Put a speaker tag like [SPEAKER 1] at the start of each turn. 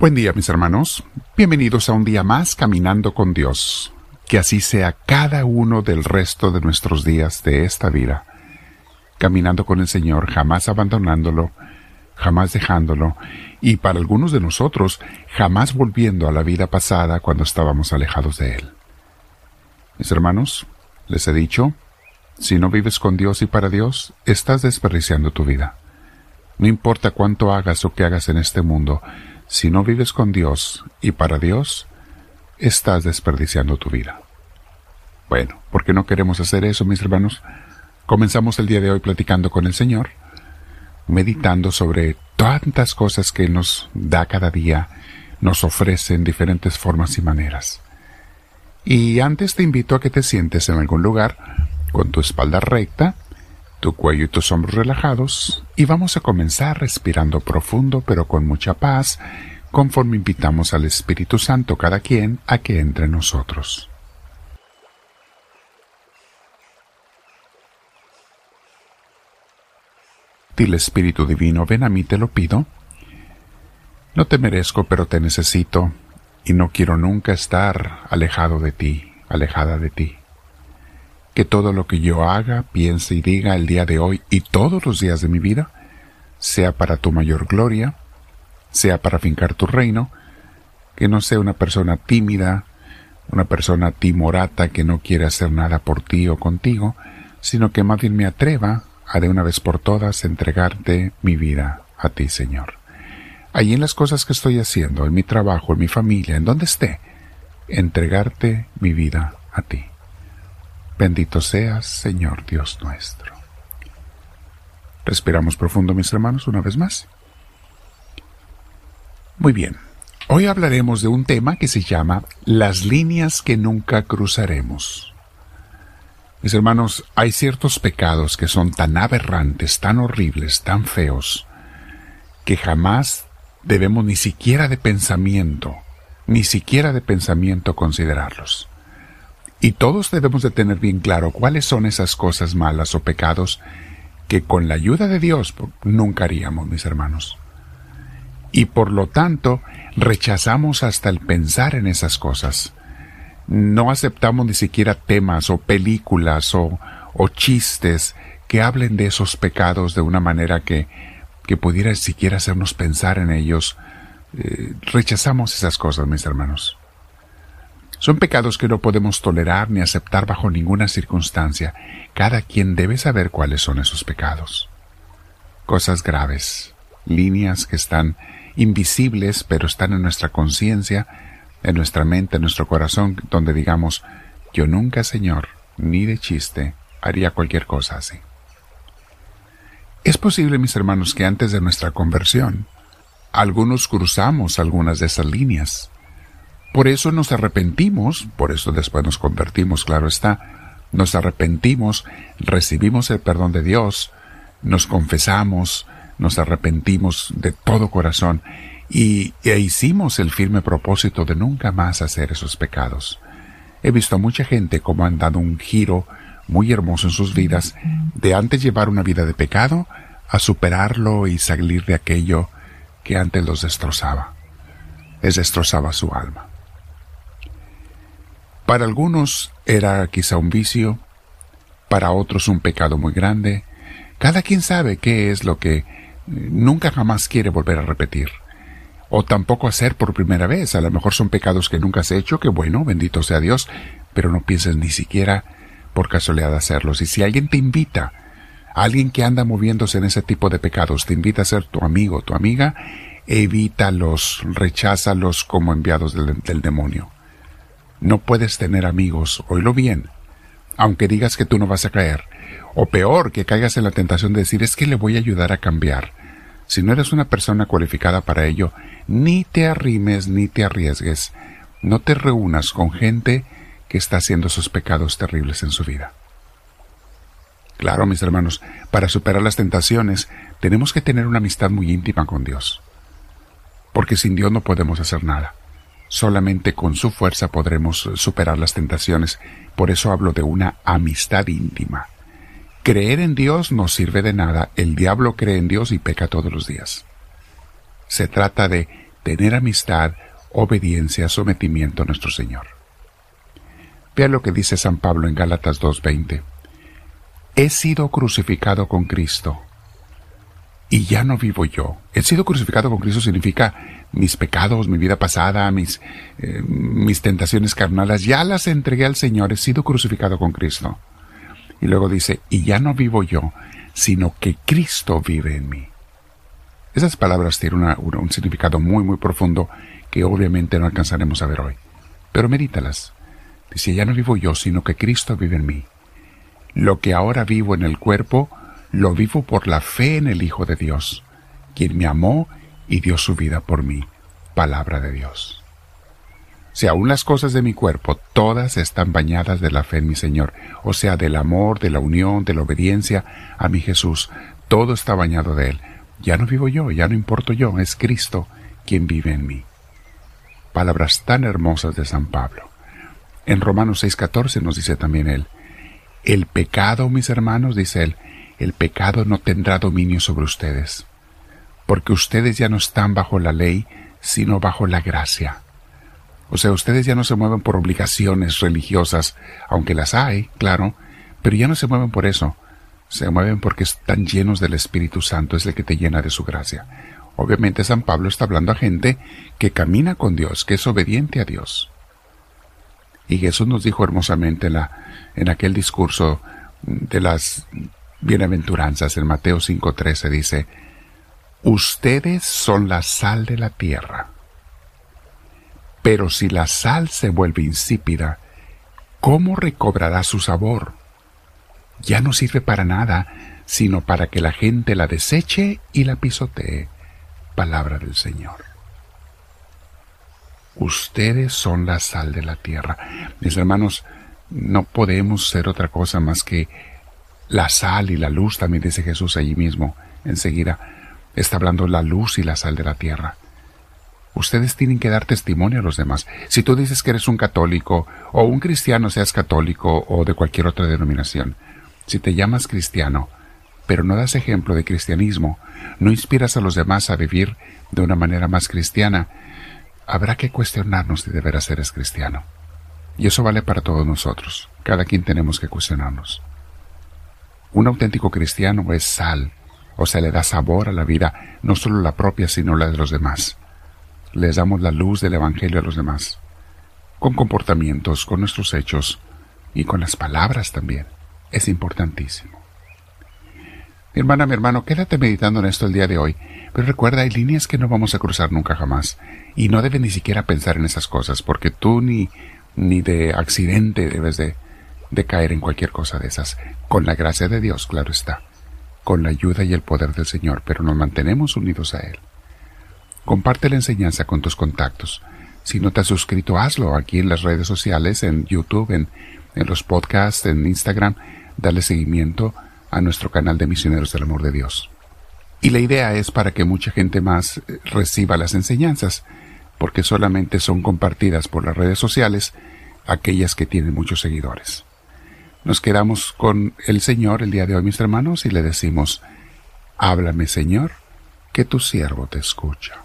[SPEAKER 1] Buen día mis hermanos, bienvenidos a un día más caminando con Dios. Que así sea cada uno del resto de nuestros días de esta vida. Caminando con el Señor, jamás abandonándolo, jamás dejándolo, y para algunos de nosotros, jamás volviendo a la vida pasada cuando estábamos alejados de Él. Mis hermanos, les he dicho, si no vives con Dios y para Dios, estás desperdiciando tu vida. No importa cuánto hagas o qué hagas en este mundo, si no vives con Dios y para Dios, estás desperdiciando tu vida. Bueno, ¿por qué no queremos hacer eso, mis hermanos? Comenzamos el día de hoy platicando con el Señor, meditando sobre tantas cosas que nos da cada día, nos ofrece en diferentes formas y maneras. Y antes te invito a que te sientes en algún lugar con tu espalda recta, tu cuello y tus hombros relajados y vamos a comenzar respirando profundo pero con mucha paz conforme invitamos al Espíritu Santo cada quien a que entre en nosotros. Dile Espíritu Divino, ven a mí, te lo pido. No te merezco, pero te necesito, y no quiero nunca estar alejado de ti, alejada de ti que todo lo que yo haga, piense y diga el día de hoy y todos los días de mi vida sea para tu mayor gloria, sea para fincar tu reino, que no sea una persona tímida, una persona timorata que no quiere hacer nada por ti o contigo, sino que más bien me atreva a de una vez por todas entregarte mi vida a ti, Señor. Allí en las cosas que estoy haciendo, en mi trabajo, en mi familia, en donde esté, entregarte mi vida a ti. Bendito seas, Señor Dios nuestro. Respiramos profundo, mis hermanos, una vez más. Muy bien, hoy hablaremos de un tema que se llama las líneas que nunca cruzaremos. Mis hermanos, hay ciertos pecados que son tan aberrantes, tan horribles, tan feos, que jamás debemos ni siquiera de pensamiento, ni siquiera de pensamiento considerarlos. Y todos debemos de tener bien claro cuáles son esas cosas malas o pecados que con la ayuda de Dios nunca haríamos, mis hermanos. Y por lo tanto, rechazamos hasta el pensar en esas cosas. No aceptamos ni siquiera temas o películas o, o chistes que hablen de esos pecados de una manera que, que pudiera siquiera hacernos pensar en ellos. Eh, rechazamos esas cosas, mis hermanos. Son pecados que no podemos tolerar ni aceptar bajo ninguna circunstancia. Cada quien debe saber cuáles son esos pecados. Cosas graves, líneas que están invisibles pero están en nuestra conciencia, en nuestra mente, en nuestro corazón, donde digamos, yo nunca, Señor, ni de chiste, haría cualquier cosa así. Es posible, mis hermanos, que antes de nuestra conversión, algunos cruzamos algunas de esas líneas. Por eso nos arrepentimos, por eso después nos convertimos, claro está, nos arrepentimos, recibimos el perdón de Dios, nos confesamos, nos arrepentimos de todo corazón y e hicimos el firme propósito de nunca más hacer esos pecados. He visto a mucha gente como han dado un giro muy hermoso en sus vidas de antes llevar una vida de pecado a superarlo y salir de aquello que antes los destrozaba. Les destrozaba su alma. Para algunos era quizá un vicio, para otros un pecado muy grande. Cada quien sabe qué es lo que eh, nunca jamás quiere volver a repetir. O tampoco hacer por primera vez. A lo mejor son pecados que nunca has hecho, que bueno, bendito sea Dios, pero no pienses ni siquiera por casualidad hacerlos. Y si alguien te invita, alguien que anda moviéndose en ese tipo de pecados, te invita a ser tu amigo, tu amiga, evítalos, recházalos como enviados del, del demonio. No puedes tener amigos, oílo bien, aunque digas que tú no vas a caer. O peor, que caigas en la tentación de decir es que le voy a ayudar a cambiar. Si no eres una persona cualificada para ello, ni te arrimes ni te arriesgues. No te reúnas con gente que está haciendo esos pecados terribles en su vida. Claro, mis hermanos, para superar las tentaciones tenemos que tener una amistad muy íntima con Dios. Porque sin Dios no podemos hacer nada. Solamente con su fuerza podremos superar las tentaciones. Por eso hablo de una amistad íntima. Creer en Dios no sirve de nada. El diablo cree en Dios y peca todos los días. Se trata de tener amistad, obediencia, sometimiento a nuestro Señor. Vea lo que dice San Pablo en Gálatas 2.20. He sido crucificado con Cristo y ya no vivo yo. He sido crucificado con Cristo significa mis pecados, mi vida pasada, mis, eh, mis tentaciones carnales, ya las entregué al Señor, he sido crucificado con Cristo. Y luego dice, y ya no vivo yo, sino que Cristo vive en mí. Esas palabras tienen un significado muy, muy profundo que obviamente no alcanzaremos a ver hoy. Pero medítalas. Dice, ya no vivo yo, sino que Cristo vive en mí. Lo que ahora vivo en el cuerpo, lo vivo por la fe en el Hijo de Dios, quien me amó y dio su vida por mí. Palabra de Dios. Si aún las cosas de mi cuerpo, todas están bañadas de la fe en mi Señor, o sea, del amor, de la unión, de la obediencia a mi Jesús, todo está bañado de Él. Ya no vivo yo, ya no importo yo, es Cristo quien vive en mí. Palabras tan hermosas de San Pablo. En Romanos 6:14 nos dice también Él, el pecado, mis hermanos, dice Él, el pecado no tendrá dominio sobre ustedes, porque ustedes ya no están bajo la ley, sino bajo la gracia. O sea, ustedes ya no se mueven por obligaciones religiosas, aunque las hay, claro, pero ya no se mueven por eso. Se mueven porque están llenos del Espíritu Santo, es el que te llena de su gracia. Obviamente San Pablo está hablando a gente que camina con Dios, que es obediente a Dios. Y Jesús nos dijo hermosamente en, aquel discurso de las bienaventuranzas en Mateo 5.13 dice, Ustedes son la sal de la tierra. Pero si la sal se vuelve insípida, ¿cómo recobrará su sabor? Ya no sirve para nada, sino para que la gente la deseche y la pisotee. Palabra del Señor. Ustedes son la sal de la tierra. Mis hermanos, no podemos ser otra cosa más que la sal y la luz, también dice Jesús allí mismo, enseguida. Está hablando la luz y la sal de la tierra. Ustedes tienen que dar testimonio a los demás. Si tú dices que eres un católico, o un cristiano, seas católico o de cualquier otra denominación, si te llamas cristiano, pero no das ejemplo de cristianismo, no inspiras a los demás a vivir de una manera más cristiana, habrá que cuestionarnos si de veras eres cristiano. Y eso vale para todos nosotros. Cada quien tenemos que cuestionarnos. Un auténtico cristiano es sal, o sea, le da sabor a la vida, no solo la propia, sino la de los demás. Les damos la luz del Evangelio a los demás, con comportamientos, con nuestros hechos y con las palabras también. Es importantísimo. Mi hermana, mi hermano, quédate meditando en esto el día de hoy, pero recuerda, hay líneas que no vamos a cruzar nunca jamás, y no debes ni siquiera pensar en esas cosas, porque tú ni, ni de accidente debes de, de caer en cualquier cosa de esas, con la gracia de Dios, claro está, con la ayuda y el poder del Señor, pero nos mantenemos unidos a Él. Comparte la enseñanza con tus contactos. Si no te has suscrito, hazlo aquí en las redes sociales, en YouTube, en, en los podcasts, en Instagram. Dale seguimiento a nuestro canal de Misioneros del Amor de Dios. Y la idea es para que mucha gente más eh, reciba las enseñanzas, porque solamente son compartidas por las redes sociales aquellas que tienen muchos seguidores. Nos quedamos con el Señor el día de hoy, mis hermanos, y le decimos, háblame Señor, que tu siervo te escucha.